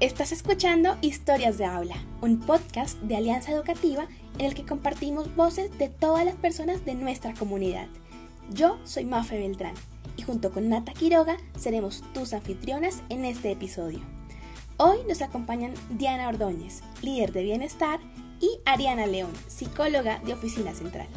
Estás escuchando Historias de Aula, un podcast de Alianza Educativa en el que compartimos voces de todas las personas de nuestra comunidad. Yo soy Mafe Beltrán y junto con Nata Quiroga seremos tus anfitrionas en este episodio. Hoy nos acompañan Diana Ordóñez, líder de bienestar, y Ariana León, psicóloga de Oficina Central.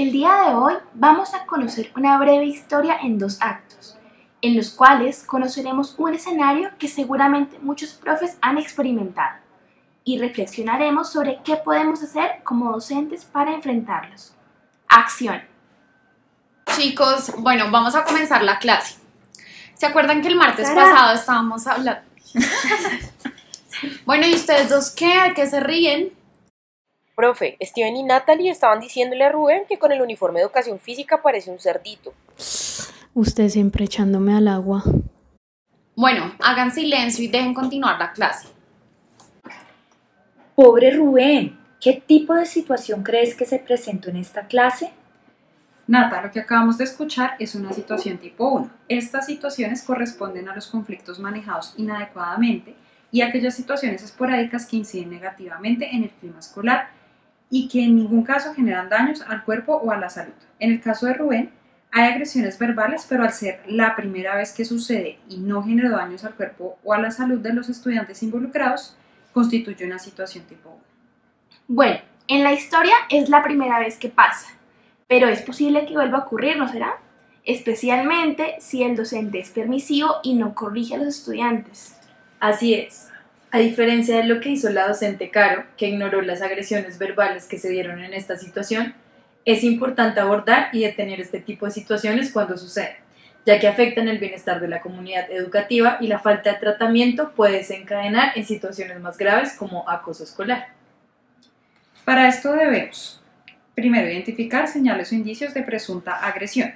El día de hoy vamos a conocer una breve historia en dos actos, en los cuales conoceremos un escenario que seguramente muchos profes han experimentado y reflexionaremos sobre qué podemos hacer como docentes para enfrentarlos. Acción. Chicos, bueno, vamos a comenzar la clase. ¿Se acuerdan que el martes pasado estábamos hablando? bueno, ¿y ustedes dos qué? ¿Qué se ríen? Profe, Steven y Natalie estaban diciéndole a Rubén que con el uniforme de educación física parece un cerdito. Usted siempre echándome al agua. Bueno, hagan silencio y dejen continuar la clase. Pobre Rubén, ¿qué tipo de situación crees que se presentó en esta clase? Nata, lo que acabamos de escuchar es una situación tipo 1. Estas situaciones corresponden a los conflictos manejados inadecuadamente y a aquellas situaciones esporádicas que inciden negativamente en el clima escolar y que en ningún caso generan daños al cuerpo o a la salud. En el caso de Rubén, hay agresiones verbales, pero al ser la primera vez que sucede y no generó daños al cuerpo o a la salud de los estudiantes involucrados, constituye una situación tipo 1. Bueno, en la historia es la primera vez que pasa, pero es posible que vuelva a ocurrir, ¿no será? Especialmente si el docente es permisivo y no corrige a los estudiantes. Así es. A diferencia de lo que hizo la docente Caro, que ignoró las agresiones verbales que se dieron en esta situación, es importante abordar y detener este tipo de situaciones cuando suceden, ya que afectan el bienestar de la comunidad educativa y la falta de tratamiento puede desencadenar en situaciones más graves como acoso escolar. Para esto debemos, primero, identificar señales o indicios de presunta agresión.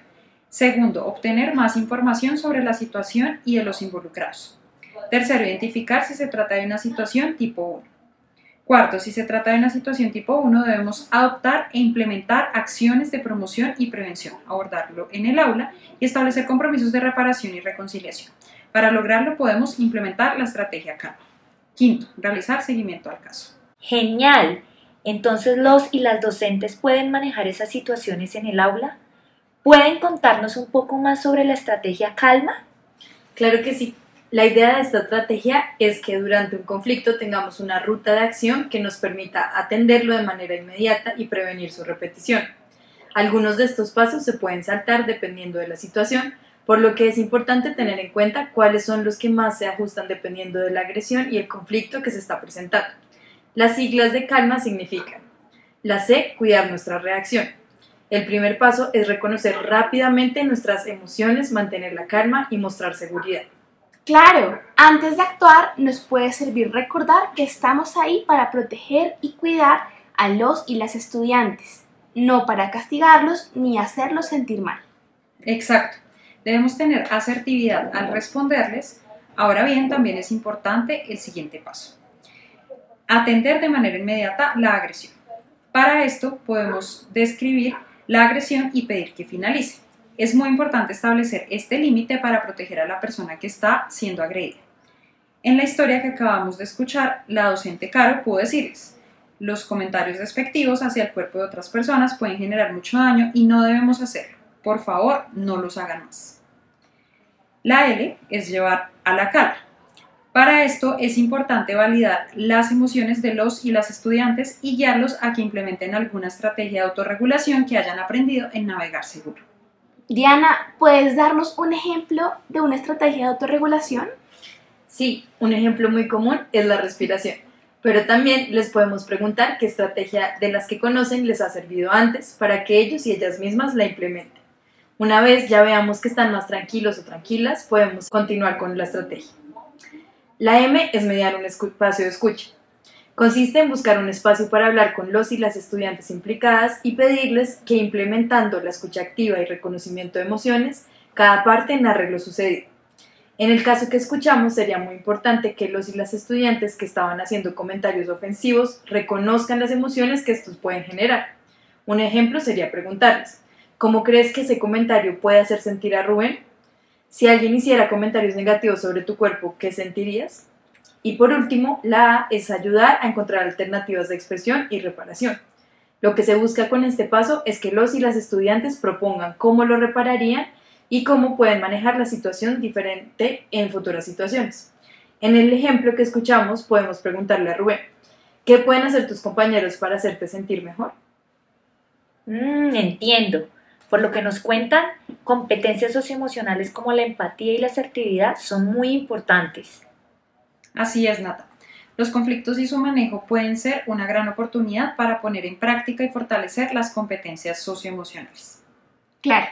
Segundo, obtener más información sobre la situación y de los involucrados. Tercero, identificar si se trata de una situación tipo 1. Cuarto, si se trata de una situación tipo 1, debemos adoptar e implementar acciones de promoción y prevención, abordarlo en el aula y establecer compromisos de reparación y reconciliación. Para lograrlo podemos implementar la estrategia CALMA. Quinto, realizar seguimiento al caso. Genial. Entonces los y las docentes pueden manejar esas situaciones en el aula. ¿Pueden contarnos un poco más sobre la estrategia Calma? Claro que sí. La idea de esta estrategia es que durante un conflicto tengamos una ruta de acción que nos permita atenderlo de manera inmediata y prevenir su repetición. Algunos de estos pasos se pueden saltar dependiendo de la situación, por lo que es importante tener en cuenta cuáles son los que más se ajustan dependiendo de la agresión y el conflicto que se está presentando. Las siglas de calma significan la C, cuidar nuestra reacción. El primer paso es reconocer rápidamente nuestras emociones, mantener la calma y mostrar seguridad. Claro, antes de actuar nos puede servir recordar que estamos ahí para proteger y cuidar a los y las estudiantes, no para castigarlos ni hacerlos sentir mal. Exacto. Debemos tener asertividad al responderles. Ahora bien, también es importante el siguiente paso. Atender de manera inmediata la agresión. Para esto podemos describir la agresión y pedir que finalice. Es muy importante establecer este límite para proteger a la persona que está siendo agredida. En la historia que acabamos de escuchar, la docente Caro pudo decirles, los comentarios despectivos hacia el cuerpo de otras personas pueden generar mucho daño y no debemos hacerlo. Por favor, no los hagan más. La L es llevar a la calma. Para esto es importante validar las emociones de los y las estudiantes y guiarlos a que implementen alguna estrategia de autorregulación que hayan aprendido en navegar seguro. Diana, ¿puedes darnos un ejemplo de una estrategia de autorregulación? Sí, un ejemplo muy común es la respiración, pero también les podemos preguntar qué estrategia de las que conocen les ha servido antes para que ellos y ellas mismas la implementen. Una vez ya veamos que están más tranquilos o tranquilas, podemos continuar con la estrategia. La M es mediar un espacio de escucha. Consiste en buscar un espacio para hablar con los y las estudiantes implicadas y pedirles que implementando la escucha activa y reconocimiento de emociones, cada parte narre lo sucedido. En el caso que escuchamos, sería muy importante que los y las estudiantes que estaban haciendo comentarios ofensivos reconozcan las emociones que estos pueden generar. Un ejemplo sería preguntarles, ¿cómo crees que ese comentario puede hacer sentir a Rubén? Si alguien hiciera comentarios negativos sobre tu cuerpo, ¿qué sentirías? Y por último, la A es ayudar a encontrar alternativas de expresión y reparación. Lo que se busca con este paso es que los y las estudiantes propongan cómo lo repararían y cómo pueden manejar la situación diferente en futuras situaciones. En el ejemplo que escuchamos, podemos preguntarle a Rubén, ¿qué pueden hacer tus compañeros para hacerte sentir mejor? Mm, entiendo. Por lo que nos cuentan, competencias socioemocionales como la empatía y la asertividad son muy importantes. Así es, Nata. Los conflictos y su manejo pueden ser una gran oportunidad para poner en práctica y fortalecer las competencias socioemocionales. Claro.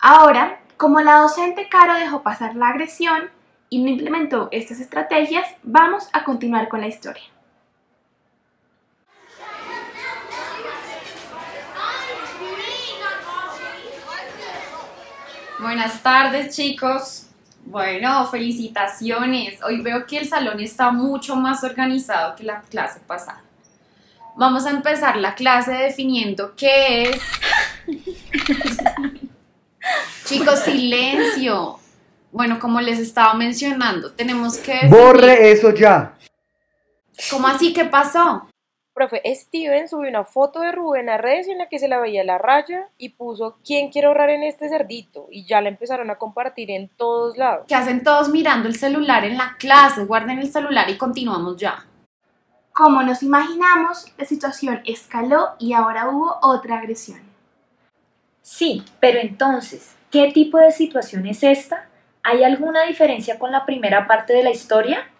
Ahora, como la docente Caro dejó pasar la agresión y no implementó estas estrategias, vamos a continuar con la historia. Buenas tardes, chicos. Bueno, felicitaciones. Hoy veo que el salón está mucho más organizado que la clase pasada. Vamos a empezar la clase definiendo qué es. chicos, silencio. Bueno, como les estaba mencionando, tenemos que... definir- Borre eso ya. ¿Cómo así? ¿Qué pasó? Profe, Steven subió una foto de Rubén a redes en la que se la veía la raya y puso ¿Quién quiere ahorrar en este cerdito? Y ya la empezaron a compartir en todos lados. ¿Qué hacen todos mirando el celular en la clase? Guarden el celular y continuamos ya. Como nos imaginamos, la situación escaló y ahora hubo otra agresión. Sí, pero entonces, ¿qué tipo de situación es esta? ¿Hay alguna diferencia con la primera parte de la historia?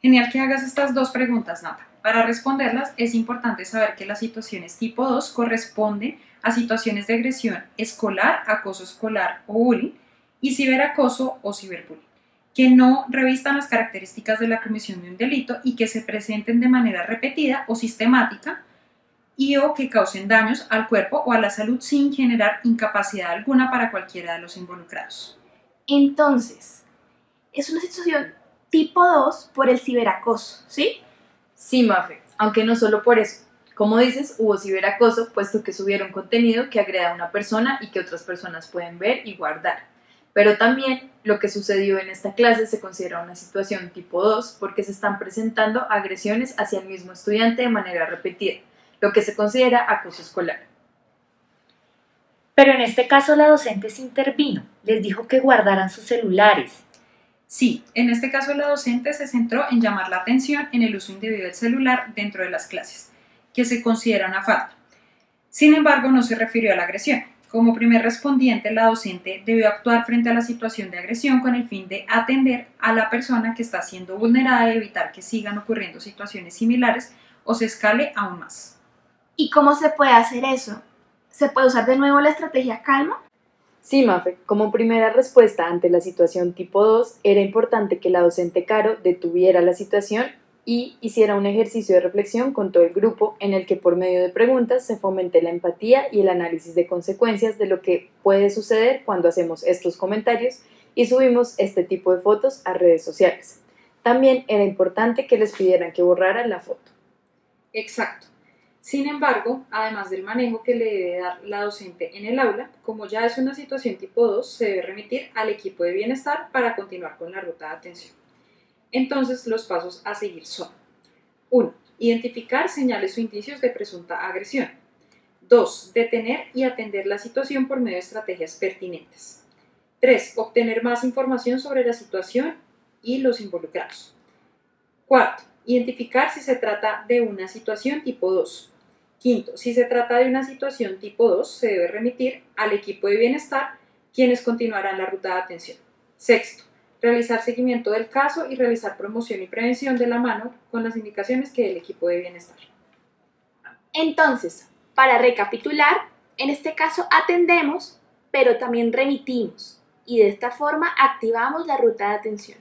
Genial que hagas estas dos preguntas, Nata. Para responderlas es importante saber que las situaciones tipo 2 corresponden a situaciones de agresión escolar, acoso escolar o bullying y ciberacoso o ciberbullying, que no revistan las características de la comisión de un delito y que se presenten de manera repetida o sistemática y o que causen daños al cuerpo o a la salud sin generar incapacidad alguna para cualquiera de los involucrados. Entonces, es una situación tipo 2 por el ciberacoso, ¿sí? Sí, Mafe, aunque no solo por eso. Como dices, hubo ciberacoso, puesto que subieron contenido que agreda a una persona y que otras personas pueden ver y guardar. Pero también lo que sucedió en esta clase se considera una situación tipo 2 porque se están presentando agresiones hacia el mismo estudiante de manera repetida, lo que se considera acoso escolar. Pero en este caso la docente se intervino, les dijo que guardaran sus celulares. Sí, en este caso la docente se centró en llamar la atención en el uso indebido del celular dentro de las clases, que se considera una falta. Sin embargo, no se refirió a la agresión. Como primer respondiente, la docente debió actuar frente a la situación de agresión con el fin de atender a la persona que está siendo vulnerada y evitar que sigan ocurriendo situaciones similares o se escale aún más. ¿Y cómo se puede hacer eso? ¿Se puede usar de nuevo la estrategia calma? Sí, Mafe, como primera respuesta ante la situación tipo 2, era importante que la docente Caro detuviera la situación y hiciera un ejercicio de reflexión con todo el grupo en el que por medio de preguntas se fomente la empatía y el análisis de consecuencias de lo que puede suceder cuando hacemos estos comentarios y subimos este tipo de fotos a redes sociales. También era importante que les pidieran que borraran la foto. Exacto. Sin embargo, además del manejo que le debe dar la docente en el aula, como ya es una situación tipo 2, se debe remitir al equipo de bienestar para continuar con la ruta de atención. Entonces, los pasos a seguir son 1. Identificar señales o indicios de presunta agresión. 2. Detener y atender la situación por medio de estrategias pertinentes. 3. Obtener más información sobre la situación y los involucrados. 4. Identificar si se trata de una situación tipo 2. Quinto, si se trata de una situación tipo 2, se debe remitir al equipo de bienestar, quienes continuarán la ruta de atención. Sexto, realizar seguimiento del caso y realizar promoción y prevención de la mano con las indicaciones que dé el equipo de bienestar. Entonces, para recapitular, en este caso atendemos, pero también remitimos y de esta forma activamos la ruta de atención.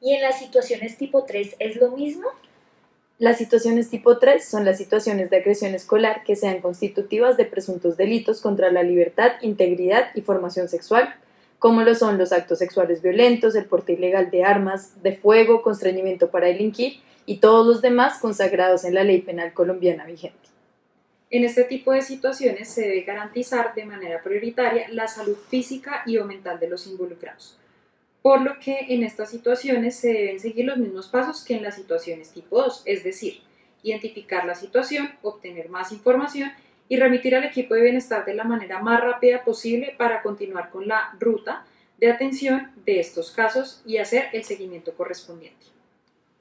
¿Y en las situaciones tipo 3 es lo mismo? Las situaciones tipo 3 son las situaciones de agresión escolar que sean constitutivas de presuntos delitos contra la libertad, integridad y formación sexual, como lo son los actos sexuales violentos, el porte ilegal de armas de fuego, constreñimiento para delinquir y todos los demás consagrados en la ley penal colombiana vigente. En este tipo de situaciones se debe garantizar de manera prioritaria la salud física y o mental de los involucrados, por lo que en estas situaciones se deben seguir los mismos pasos que en las situaciones tipo 2, es decir, identificar la situación, obtener más información y remitir al equipo de bienestar de la manera más rápida posible para continuar con la ruta de atención de estos casos y hacer el seguimiento correspondiente.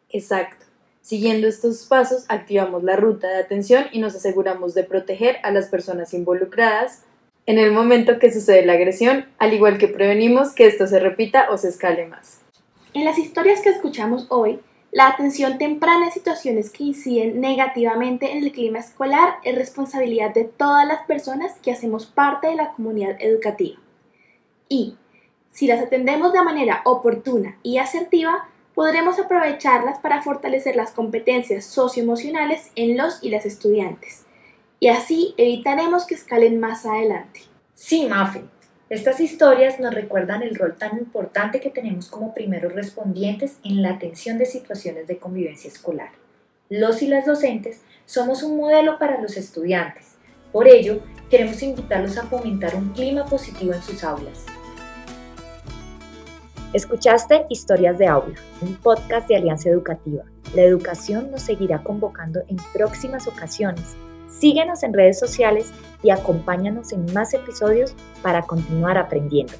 Exacto. Siguiendo estos pasos, activamos la ruta de atención y nos aseguramos de proteger a las personas involucradas en el momento que sucede la agresión, al igual que prevenimos que esto se repita o se escale más. En las historias que escuchamos hoy, la atención temprana en situaciones que inciden negativamente en el clima escolar es responsabilidad de todas las personas que hacemos parte de la comunidad educativa. Y, si las atendemos de manera oportuna y asertiva, podremos aprovecharlas para fortalecer las competencias socioemocionales en los y las estudiantes. Y así evitaremos que escalen más adelante. Sí, Mafe, estas historias nos recuerdan el rol tan importante que tenemos como primeros respondientes en la atención de situaciones de convivencia escolar. Los y las docentes somos un modelo para los estudiantes. Por ello, queremos invitarlos a fomentar un clima positivo en sus aulas. Escuchaste Historias de Aula, un podcast de Alianza Educativa. La educación nos seguirá convocando en próximas ocasiones Síguenos en redes sociales y acompáñanos en más episodios para continuar aprendiendo.